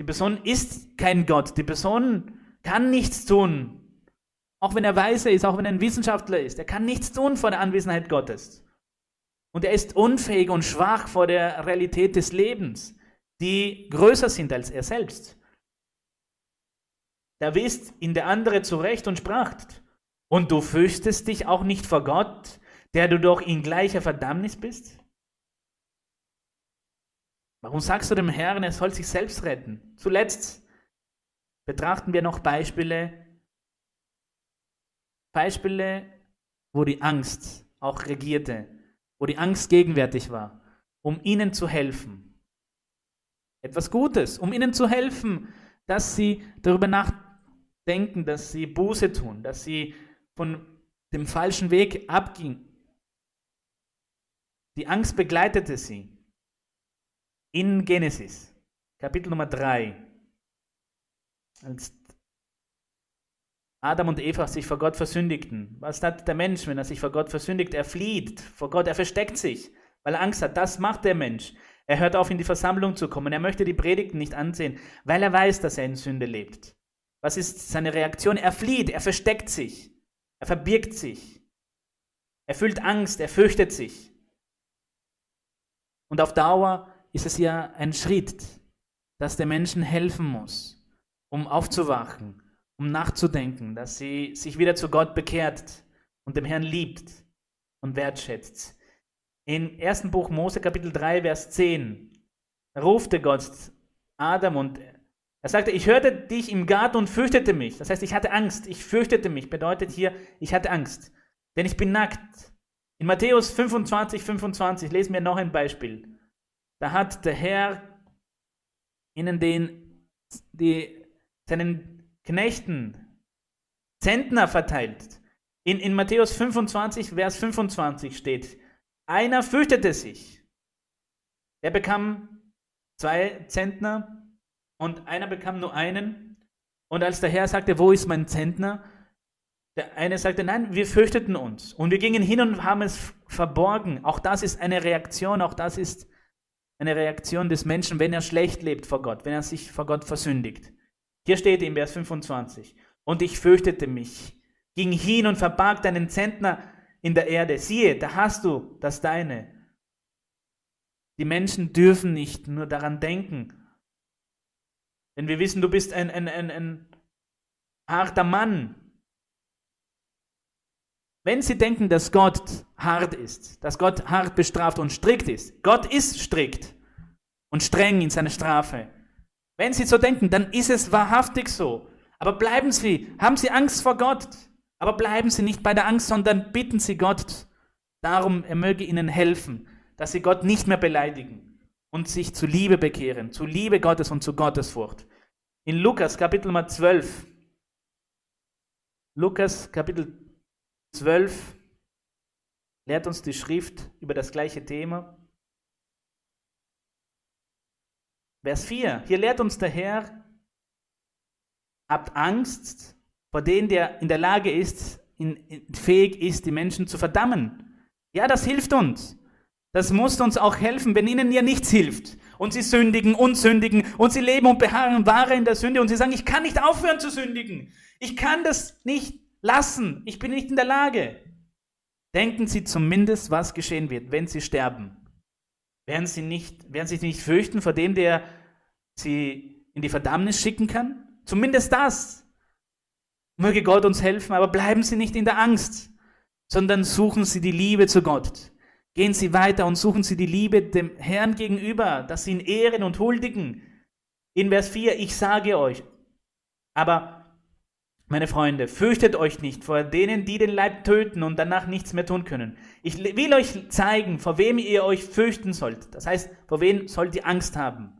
die Person ist kein Gott. Die Person kann nichts tun. Auch wenn er weise ist, auch wenn er ein Wissenschaftler ist. Er kann nichts tun vor der Anwesenheit Gottes. Und er ist unfähig und schwach vor der Realität des Lebens, die größer sind als er selbst. Da wisst ihn der andere zurecht und sprach. Und du fürchtest dich auch nicht vor Gott, der du doch in gleicher Verdammnis bist? Warum sagst du dem Herrn, er soll sich selbst retten? Zuletzt betrachten wir noch Beispiele, Beispiele, wo die Angst auch regierte, wo die Angst gegenwärtig war, um ihnen zu helfen. Etwas Gutes, um ihnen zu helfen, dass sie darüber nachdenken, dass sie Buße tun, dass sie von dem falschen Weg abgingen. Die Angst begleitete sie. In Genesis, Kapitel Nummer 3, als Adam und Eva sich vor Gott versündigten. Was hat der Mensch, wenn er sich vor Gott versündigt? Er flieht vor Gott, er versteckt sich, weil er Angst hat. Das macht der Mensch. Er hört auf, in die Versammlung zu kommen. Er möchte die Predigten nicht ansehen, weil er weiß, dass er in Sünde lebt. Was ist seine Reaktion? Er flieht, er versteckt sich, er verbirgt sich. Er fühlt Angst, er fürchtet sich. Und auf Dauer ist es ja ein Schritt, dass der Menschen helfen muss um aufzuwachen, um nachzudenken, dass sie sich wieder zu Gott bekehrt und dem Herrn liebt und wertschätzt. In 1. Buch Mose Kapitel 3, Vers 10 rufte Gott Adam und er sagte, ich hörte dich im Garten und fürchtete mich. Das heißt, ich hatte Angst, ich fürchtete mich, bedeutet hier, ich hatte Angst, denn ich bin nackt. In Matthäus 25, 25 lesen wir noch ein Beispiel. Da hat der Herr ihnen den, die seinen Knechten Zentner verteilt. In, in Matthäus 25, Vers 25 steht, einer fürchtete sich. Er bekam zwei Zentner und einer bekam nur einen. Und als der Herr sagte, wo ist mein Zentner? Der eine sagte, nein, wir fürchteten uns. Und wir gingen hin und haben es verborgen. Auch das ist eine Reaktion, auch das ist eine Reaktion des Menschen, wenn er schlecht lebt vor Gott, wenn er sich vor Gott versündigt. Hier steht im Vers 25, und ich fürchtete mich, ging hin und verbarg deinen Zentner in der Erde. Siehe, da hast du das deine. Die Menschen dürfen nicht nur daran denken. Denn wir wissen, du bist ein, ein, ein, ein harter Mann. Wenn sie denken, dass Gott hart ist, dass Gott hart bestraft und strikt ist, Gott ist strikt und streng in seiner Strafe, wenn Sie so denken, dann ist es wahrhaftig so. Aber bleiben Sie, haben Sie Angst vor Gott. Aber bleiben Sie nicht bei der Angst, sondern bitten Sie Gott darum, er möge Ihnen helfen, dass Sie Gott nicht mehr beleidigen und sich zu Liebe bekehren, zu Liebe Gottes und zu Gottesfurcht. In Lukas Kapitel Nummer 12, Lukas Kapitel 12 lehrt uns die Schrift über das gleiche Thema. Vers 4. Hier lehrt uns der Herr, habt Angst vor dem, der in der Lage ist, in, fähig ist, die Menschen zu verdammen. Ja, das hilft uns. Das muss uns auch helfen, wenn ihnen ja nichts hilft. und sie sündigen und sündigen und sie leben und beharren wahre in der Sünde und sie sagen, ich kann nicht aufhören zu sündigen. Ich kann das nicht lassen. Ich bin nicht in der Lage. Denken Sie zumindest, was geschehen wird, wenn Sie sterben. Werden Sie, nicht, werden Sie sich nicht fürchten vor dem, der Sie in die Verdammnis schicken kann? Zumindest das. Möge Gott uns helfen, aber bleiben Sie nicht in der Angst, sondern suchen Sie die Liebe zu Gott. Gehen Sie weiter und suchen Sie die Liebe dem Herrn gegenüber, dass Sie ihn ehren und huldigen. In Vers 4, ich sage euch, aber meine Freunde, fürchtet euch nicht vor denen, die den Leib töten und danach nichts mehr tun können. Ich will euch zeigen, vor wem ihr euch fürchten sollt. Das heißt, vor wem sollt ihr Angst haben?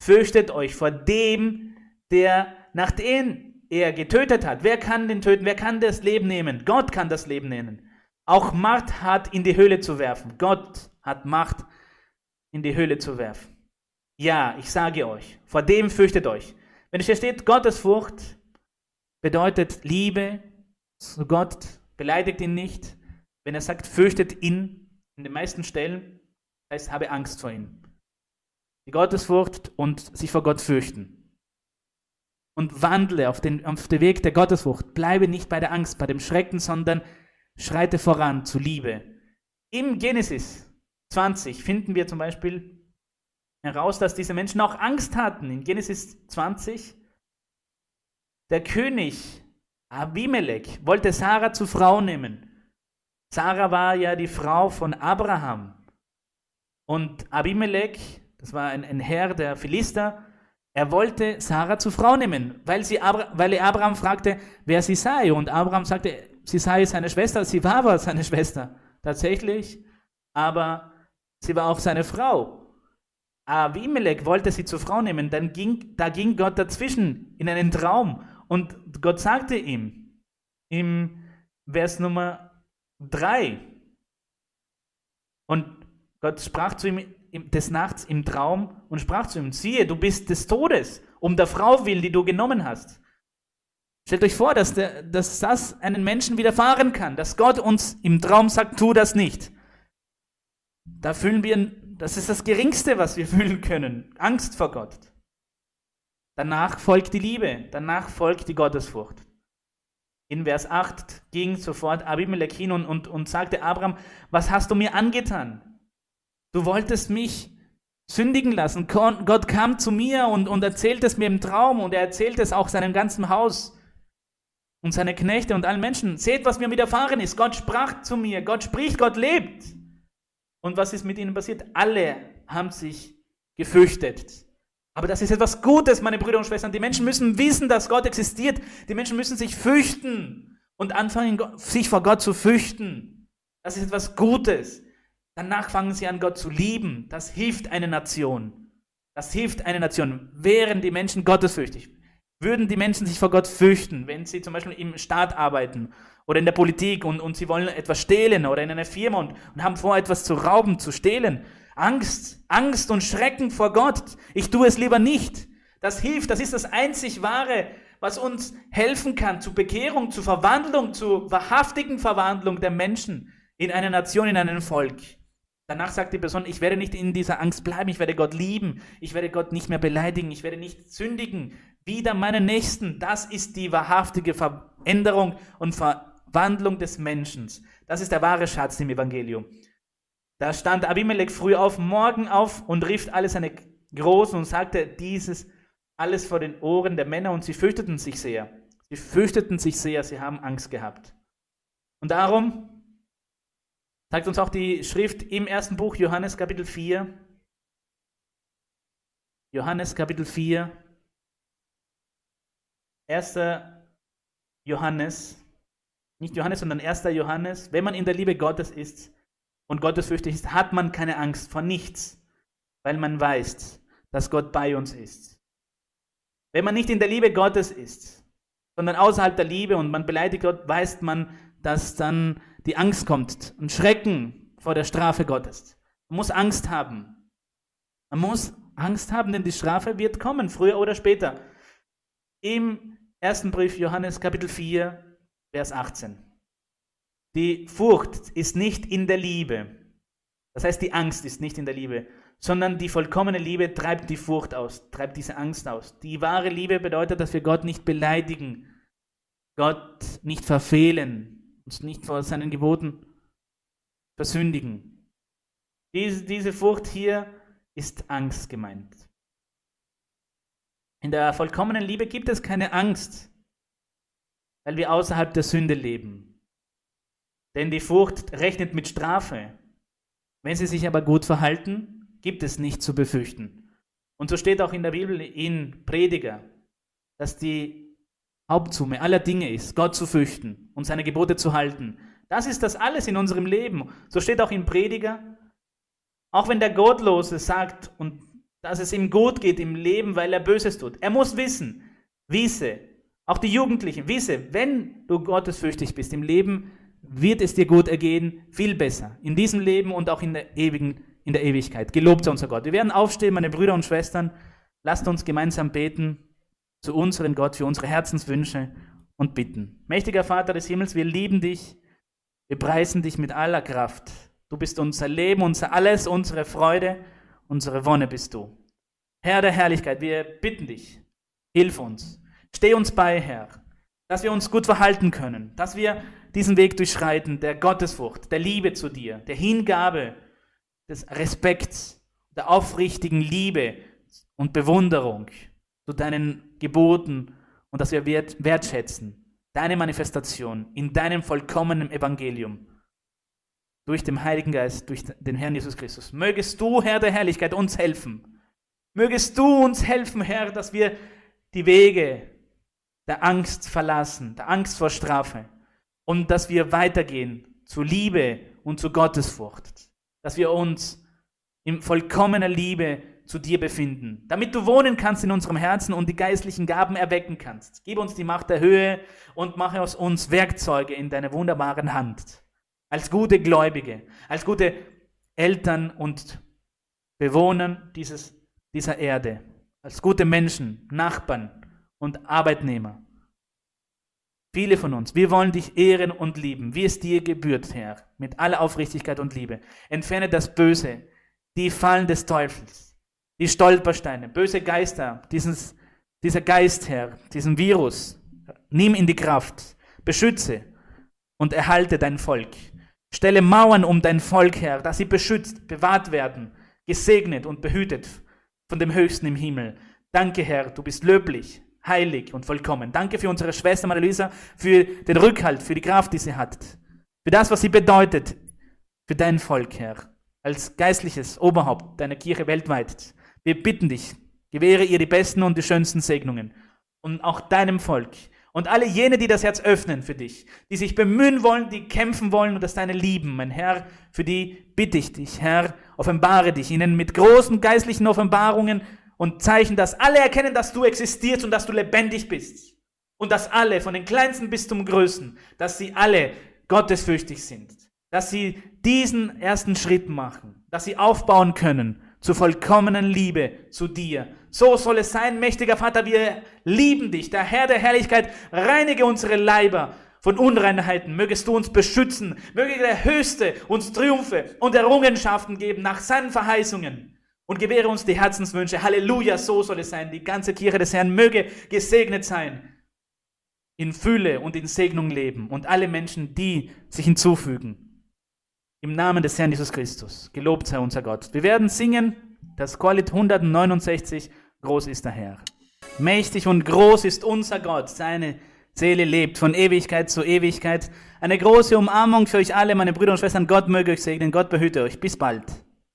Fürchtet euch vor dem, der nachdem er getötet hat. Wer kann den töten? Wer kann das Leben nehmen? Gott kann das Leben nehmen. Auch Macht hat in die Höhle zu werfen. Gott hat Macht in die Höhle zu werfen. Ja, ich sage euch, vor dem fürchtet euch. Wenn es hier steht, Gottesfurcht, bedeutet Liebe zu Gott, beleidigt ihn nicht. Wenn er sagt, fürchtet ihn, in den meisten Stellen, heißt, habe Angst vor ihm. Die Gottesfurcht und sich vor Gott fürchten. Und wandle auf den, auf den Weg der Gottesfurcht. Bleibe nicht bei der Angst, bei dem Schrecken, sondern schreite voran zu Liebe. Im Genesis 20 finden wir zum Beispiel heraus, dass diese Menschen auch Angst hatten. In Genesis 20 der König Abimelech wollte Sarah zur Frau nehmen. Sarah war ja die Frau von Abraham. Und Abimelech, das war ein, ein Herr der Philister, er wollte Sarah zur Frau nehmen, weil, sie, weil er Abraham fragte, wer sie sei. Und Abraham sagte, sie sei seine Schwester. Sie war aber seine Schwester, tatsächlich. Aber sie war auch seine Frau. Abimelech wollte sie zur Frau nehmen. Dann ging, da ging Gott dazwischen in einen Traum und Gott sagte ihm im Vers Nummer 3, und Gott sprach zu ihm des Nachts im Traum und sprach zu ihm, siehe, du bist des Todes, um der Frau willen, die du genommen hast. Stellt euch vor, dass, der, dass das einen Menschen widerfahren kann, dass Gott uns im Traum sagt, tu das nicht. Da fühlen wir, das ist das Geringste, was wir fühlen können, Angst vor Gott. Danach folgt die Liebe, danach folgt die Gottesfurcht. In Vers 8 ging sofort Abimelech hin und, und, und sagte Abraham, was hast du mir angetan? Du wolltest mich sündigen lassen. Gott kam zu mir und, und erzählte es mir im Traum und er erzählte es auch seinem ganzen Haus und seine Knechte und allen Menschen. Seht, was mir widerfahren ist. Gott sprach zu mir. Gott spricht, Gott lebt. Und was ist mit ihnen passiert? Alle haben sich gefürchtet. Aber das ist etwas Gutes, meine Brüder und Schwestern. Die Menschen müssen wissen, dass Gott existiert. Die Menschen müssen sich fürchten und anfangen, sich vor Gott zu fürchten. Das ist etwas Gutes. Danach fangen sie an, Gott zu lieben. Das hilft eine Nation. Das hilft eine Nation. Wären die Menschen gottesfürchtig, würden die Menschen sich vor Gott fürchten, wenn sie zum Beispiel im Staat arbeiten oder in der Politik und, und sie wollen etwas stehlen oder in einer Firma und, und haben vor, etwas zu rauben, zu stehlen, Angst, Angst und Schrecken vor Gott. Ich tue es lieber nicht. Das hilft, das ist das einzig Wahre, was uns helfen kann zur Bekehrung, zur Verwandlung, zur wahrhaftigen Verwandlung der Menschen in eine Nation, in einen Volk. Danach sagt die Person, ich werde nicht in dieser Angst bleiben, ich werde Gott lieben, ich werde Gott nicht mehr beleidigen, ich werde nicht sündigen, wieder meinen Nächsten. Das ist die wahrhaftige Veränderung und Verwandlung des Menschen. Das ist der wahre Schatz im Evangelium. Da stand Abimelech früh auf, morgen auf und rief alle seine Großen und sagte dieses alles vor den Ohren der Männer und sie fürchteten sich sehr. Sie fürchteten sich sehr, sie haben Angst gehabt. Und darum sagt uns auch die Schrift im ersten Buch Johannes Kapitel 4, Johannes Kapitel 4, 1. Johannes, nicht Johannes, sondern 1. Johannes, wenn man in der Liebe Gottes ist, und gottesfürchtig ist, hat man keine Angst vor nichts, weil man weiß, dass Gott bei uns ist. Wenn man nicht in der Liebe Gottes ist, sondern außerhalb der Liebe und man beleidigt Gott, weiß man, dass dann die Angst kommt und Schrecken vor der Strafe Gottes. Man muss Angst haben. Man muss Angst haben, denn die Strafe wird kommen, früher oder später. Im ersten Brief Johannes Kapitel 4, Vers 18. Die Furcht ist nicht in der Liebe. Das heißt, die Angst ist nicht in der Liebe, sondern die vollkommene Liebe treibt die Furcht aus, treibt diese Angst aus. Die wahre Liebe bedeutet, dass wir Gott nicht beleidigen, Gott nicht verfehlen, uns nicht vor seinen Geboten versündigen. Diese, diese Furcht hier ist Angst gemeint. In der vollkommenen Liebe gibt es keine Angst, weil wir außerhalb der Sünde leben. Denn die Furcht rechnet mit Strafe. Wenn sie sich aber gut verhalten, gibt es nichts zu befürchten. Und so steht auch in der Bibel in Prediger, dass die Hauptsumme aller Dinge ist, Gott zu fürchten und seine Gebote zu halten. Das ist das alles in unserem Leben. So steht auch in Prediger, auch wenn der Gottlose sagt und dass es ihm gut geht im Leben, weil er Böses tut. Er muss wissen, wisse, auch die Jugendlichen, wisse, wenn du gottesfürchtig bist im Leben, wird es dir gut ergehen, viel besser. In diesem Leben und auch in der ewigen, in der Ewigkeit. Gelobt sei unser Gott. Wir werden aufstehen, meine Brüder und Schwestern. Lasst uns gemeinsam beten zu unserem Gott für unsere Herzenswünsche und bitten. Mächtiger Vater des Himmels, wir lieben dich. Wir preisen dich mit aller Kraft. Du bist unser Leben, unser Alles, unsere Freude, unsere Wonne bist du. Herr der Herrlichkeit, wir bitten dich, hilf uns. Steh uns bei, Herr, dass wir uns gut verhalten können, dass wir diesen Weg durchschreiten der Gottesfurcht, der Liebe zu dir, der Hingabe, des Respekts, der aufrichtigen Liebe und Bewunderung zu deinen Geboten und dass wir wert, wertschätzen deine Manifestation in deinem vollkommenen Evangelium durch den Heiligen Geist, durch den Herrn Jesus Christus. Mögest du, Herr der Herrlichkeit, uns helfen. Mögest du uns helfen, Herr, dass wir die Wege der Angst verlassen, der Angst vor Strafe, und dass wir weitergehen zu Liebe und zu Gottesfurcht, dass wir uns in vollkommener Liebe zu dir befinden, damit du wohnen kannst in unserem Herzen und die geistlichen Gaben erwecken kannst. Gib uns die Macht der Höhe und mache aus uns Werkzeuge in deiner wunderbaren Hand. Als gute Gläubige, als gute Eltern und Bewohner dieses, dieser Erde, als gute Menschen, Nachbarn und Arbeitnehmer. Viele von uns, wir wollen dich ehren und lieben, wie es dir gebührt, Herr, mit aller Aufrichtigkeit und Liebe. Entferne das Böse, die Fallen des Teufels, die Stolpersteine, böse Geister, dieses, dieser Geist, Herr, diesen Virus. Nimm in die Kraft, beschütze und erhalte dein Volk. Stelle Mauern um dein Volk, Herr, dass sie beschützt, bewahrt werden, gesegnet und behütet von dem Höchsten im Himmel. Danke, Herr, du bist löblich, heilig und vollkommen. Danke für unsere Schwester Maria-Luisa, für den Rückhalt, für die Kraft, die sie hat, für das, was sie bedeutet für dein Volk, Herr, als geistliches Oberhaupt deiner Kirche weltweit. Wir bitten dich, gewähre ihr die besten und die schönsten Segnungen und auch deinem Volk und alle jene, die das Herz öffnen für dich, die sich bemühen wollen, die kämpfen wollen und das deine lieben, mein Herr, für die bitte ich dich, Herr, offenbare dich ihnen mit großen geistlichen Offenbarungen und Zeichen, dass alle erkennen, dass du existierst und dass du lebendig bist. Und dass alle, von den Kleinsten bis zum Größten, dass sie alle gottesfürchtig sind. Dass sie diesen ersten Schritt machen. Dass sie aufbauen können zur vollkommenen Liebe zu dir. So soll es sein, mächtiger Vater, wir lieben dich. Der Herr der Herrlichkeit, reinige unsere Leiber von Unreinheiten. Mögest du uns beschützen. Möge der Höchste uns Triumphe und Errungenschaften geben nach seinen Verheißungen und gewähre uns die Herzenswünsche. Halleluja, so soll es sein. Die ganze Kirche des Herrn möge gesegnet sein, in Fülle und in Segnung leben und alle Menschen, die sich hinzufügen. Im Namen des Herrn Jesus Christus. Gelobt sei unser Gott. Wir werden singen das Chorlied 169. Groß ist der Herr. Mächtig und groß ist unser Gott. Seine Seele lebt von Ewigkeit zu Ewigkeit. Eine große Umarmung für euch alle, meine Brüder und Schwestern. Gott möge euch segnen. Gott behüte euch. Bis bald.